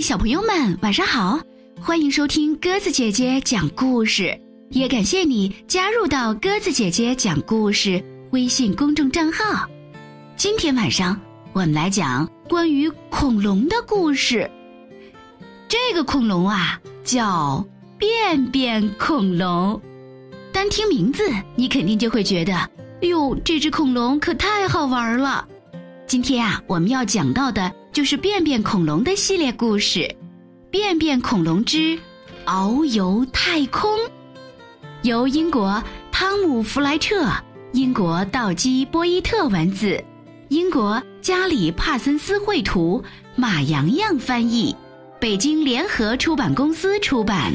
小朋友们，晚上好！欢迎收听鸽子姐姐讲故事，也感谢你加入到鸽子姐姐讲故事微信公众账号。今天晚上我们来讲关于恐龙的故事。这个恐龙啊，叫便便恐龙。单听名字，你肯定就会觉得，哟，这只恐龙可太好玩了。今天啊，我们要讲到的就是便便恐龙的系列故事，《便便恐龙之遨游太空》，由英国汤姆·弗莱彻、英国道基·波伊特文字，英国加里·帕森斯绘图，马洋洋翻译，北京联合出版公司出版。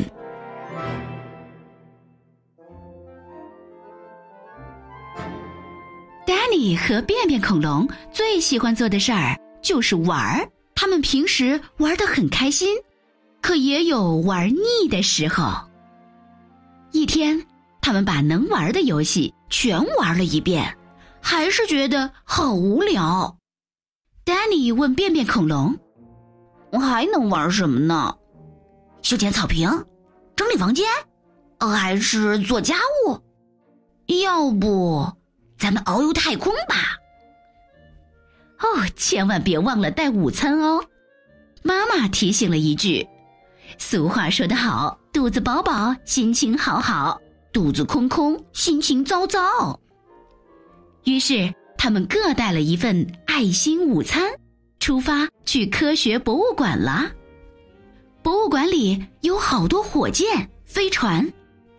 Danny 和便便恐龙最喜欢做的事儿就是玩儿。他们平时玩的很开心，可也有玩腻的时候。一天，他们把能玩的游戏全玩了一遍，还是觉得好无聊。Danny 问便便恐龙：“我还能玩什么呢？修剪草坪，整理房间，还是做家务？要不……”咱们遨游太空吧！哦，千万别忘了带午餐哦。妈妈提醒了一句。俗话说得好，肚子饱饱，心情好好；肚子空空，心情糟糟。于是，他们各带了一份爱心午餐，出发去科学博物馆了。博物馆里有好多火箭、飞船，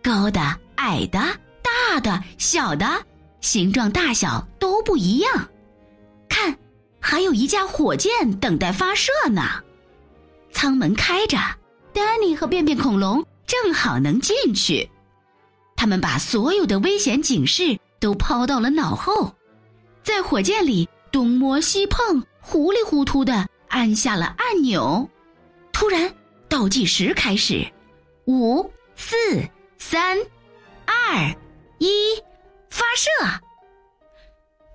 高的、矮的、大的、小的。形状大小都不一样，还有一架火箭等待发射呢。舱门开着，丹尼和便便恐龙正好能进去。他们把所有的危险警示都抛到了脑后，在火箭里东摸西碰，糊里糊涂的按下了按钮。突然，倒计时开始，五、四、三、二、一。发射！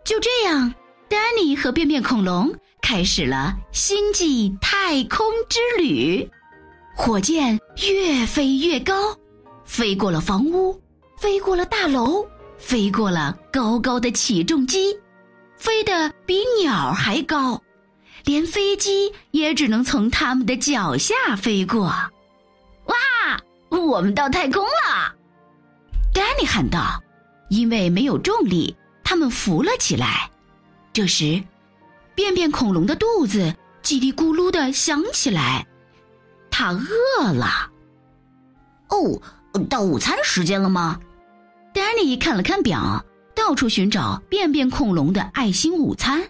就这样，丹尼和便便恐龙开始了星际太空之旅。火箭越飞越高，飞过了房屋，飞过了大楼，飞过了高高的起重机，飞得比鸟还高，连飞机也只能从他们的脚下飞过。哇！我们到太空了！丹尼喊道。因为没有重力，他们浮了起来。这时，便便恐龙的肚子叽里咕噜的响起来，它饿了。哦，到午餐时间了吗？丹尼看了看表，到处寻找便便恐龙的爱心午餐。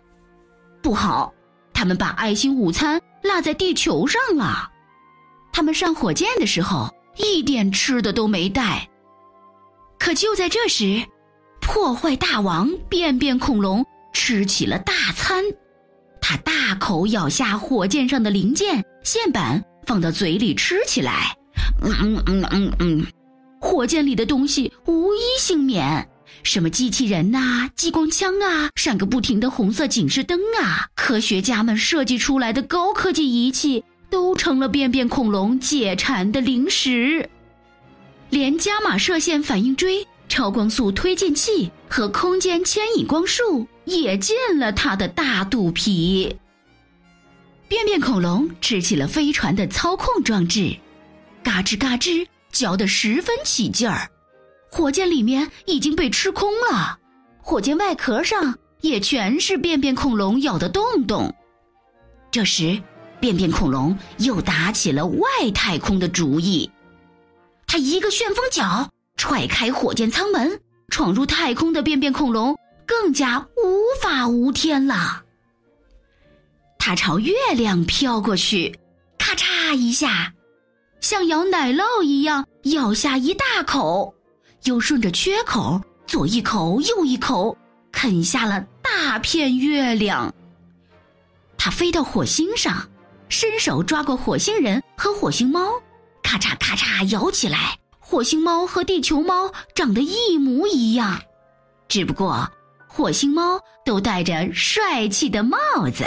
不好，他们把爱心午餐落在地球上了。他们上火箭的时候一点吃的都没带。可就在这时，破坏大王便便恐龙吃起了大餐，他大口咬下火箭上的零件线板，放到嘴里吃起来。嗯嗯嗯嗯嗯，火箭里的东西无一幸免，什么机器人呐、激光枪啊、闪个不停的红色警示灯啊，科学家们设计出来的高科技仪器都成了便便恐龙解馋的零食。连伽马射线反应锥、超光速推进器和空间牵引光束也进了它的大肚皮。便便恐龙吃起了飞船的操控装置，嘎吱嘎吱嚼得十分起劲儿。火箭里面已经被吃空了，火箭外壳上也全是便便恐龙咬的洞洞。这时，便便恐龙又打起了外太空的主意。他一个旋风脚踹开火箭舱门，闯入太空的便便恐龙更加无法无天了。他朝月亮飘过去，咔嚓一下，像咬奶酪一样咬下一大口，又顺着缺口左一口右一口啃下了大片月亮。他飞到火星上，伸手抓过火星人和火星猫。咔嚓咔嚓摇起来，火星猫和地球猫长得一模一样，只不过火星猫都戴着帅气的帽子。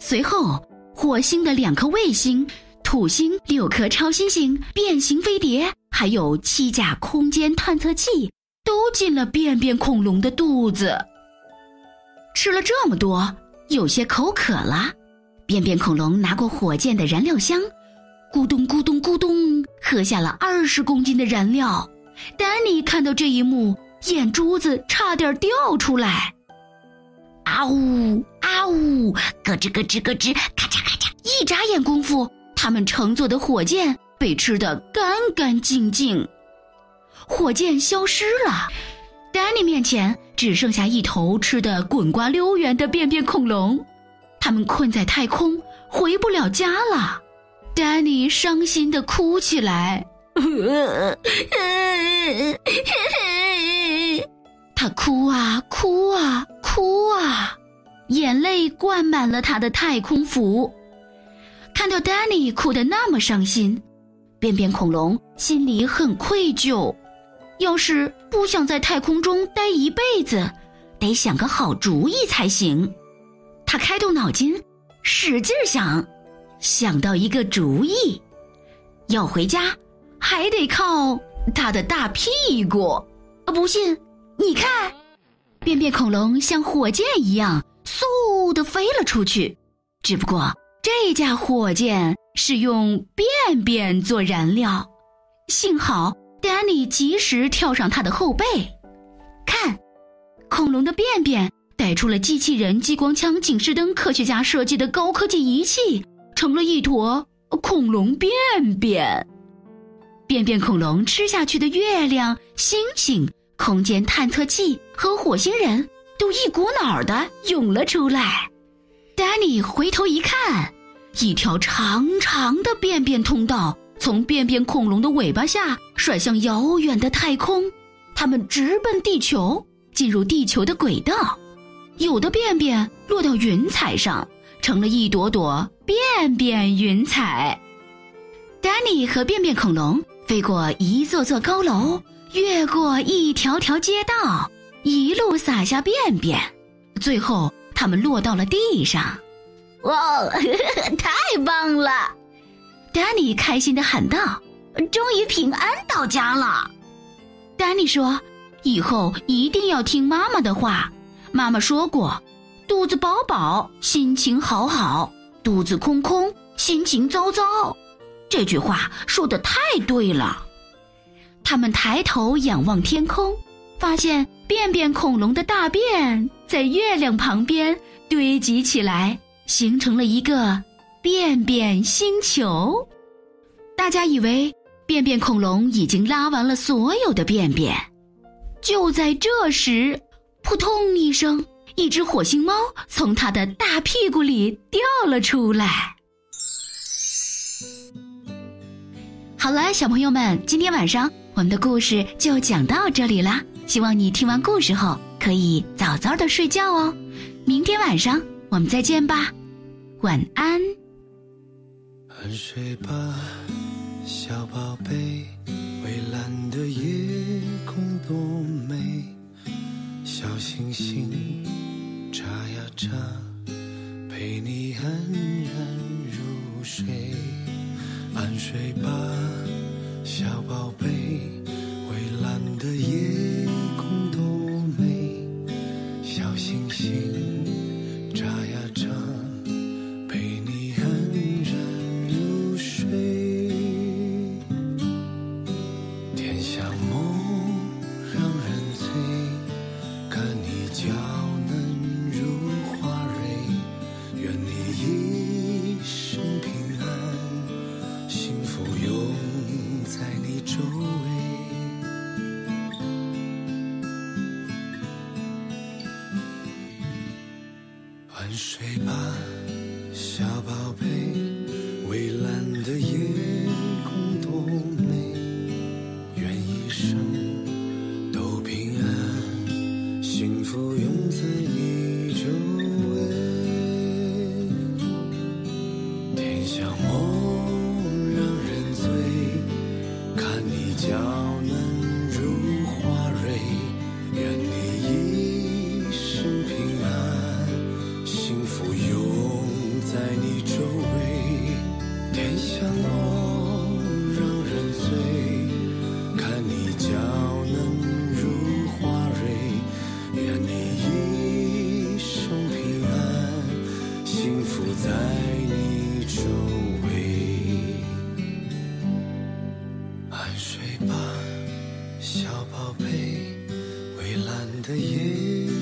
随后，火星的两颗卫星，土星六颗超新星，变形飞碟，还有七架空间探测器，都进了便便恐龙的肚子。吃了这么多，有些口渴了。便便恐龙拿过火箭的燃料箱，咕咚咕咚咕咚，喝下了二十公斤的燃料。丹尼看到这一幕，眼珠子差点掉出来。啊呜啊呜，咯吱咯吱咯吱，咔嚓咔嚓！一眨眼功夫，他们乘坐的火箭被吃得干干净净，火箭消失了。丹尼面前只剩下一头吃得滚瓜溜圆的便便恐龙，他们困在太空，回不了家了。丹尼伤心地哭起来。他哭啊哭啊哭啊，眼泪灌满了他的太空服。看到丹尼哭得那么伤心，便便恐龙心里很愧疚。要是不想在太空中待一辈子，得想个好主意才行。他开动脑筋，使劲想，想到一个主意，要回家。还得靠他的大屁股，不信，你看，便便恐龙像火箭一样嗖的飞了出去。只不过这架火箭是用便便做燃料，幸好丹尼及时跳上他的后背。看，恐龙的便便带出了机器人、激光枪、警示灯，科学家设计的高科技仪器，成了一坨恐龙便便。便便恐龙吃下去的月亮、星星、空间探测器和火星人都一股脑儿的涌了出来。丹尼回头一看，一条长长的便便通道从便便恐龙的尾巴下甩向遥远的太空，它们直奔地球，进入地球的轨道。有的便便落到云彩上，成了一朵朵便便云彩。丹尼和便便恐龙。飞过一座座高楼，越过一条条街道，一路撒下便便，最后他们落到了地上。哇，太棒了！丹尼开心的喊道：“终于平安到家了。”丹尼说：“以后一定要听妈妈的话。妈妈说过，肚子饱饱，心情好好；肚子空空，心情糟糟。”这句话说的太对了。他们抬头仰望天空，发现便便恐龙的大便在月亮旁边堆积起来，形成了一个便便星球。大家以为便便恐龙已经拉完了所有的便便，就在这时，扑通一声，一只火星猫从它的大屁股里掉了出来。好了，小朋友们，今天晚上我们的故事就讲到这里啦。希望你听完故事后可以早早的睡觉哦。明天晚上我们再见吧，晚安。安睡吧，小宝贝，蔚蓝的夜空多美，小星星眨呀眨，陪你安然入睡。安睡吧，小宝贝，睡吧，小宝贝，蔚蓝的夜空多美，愿一生都平安，幸福永在小宝贝，蔚蓝的夜。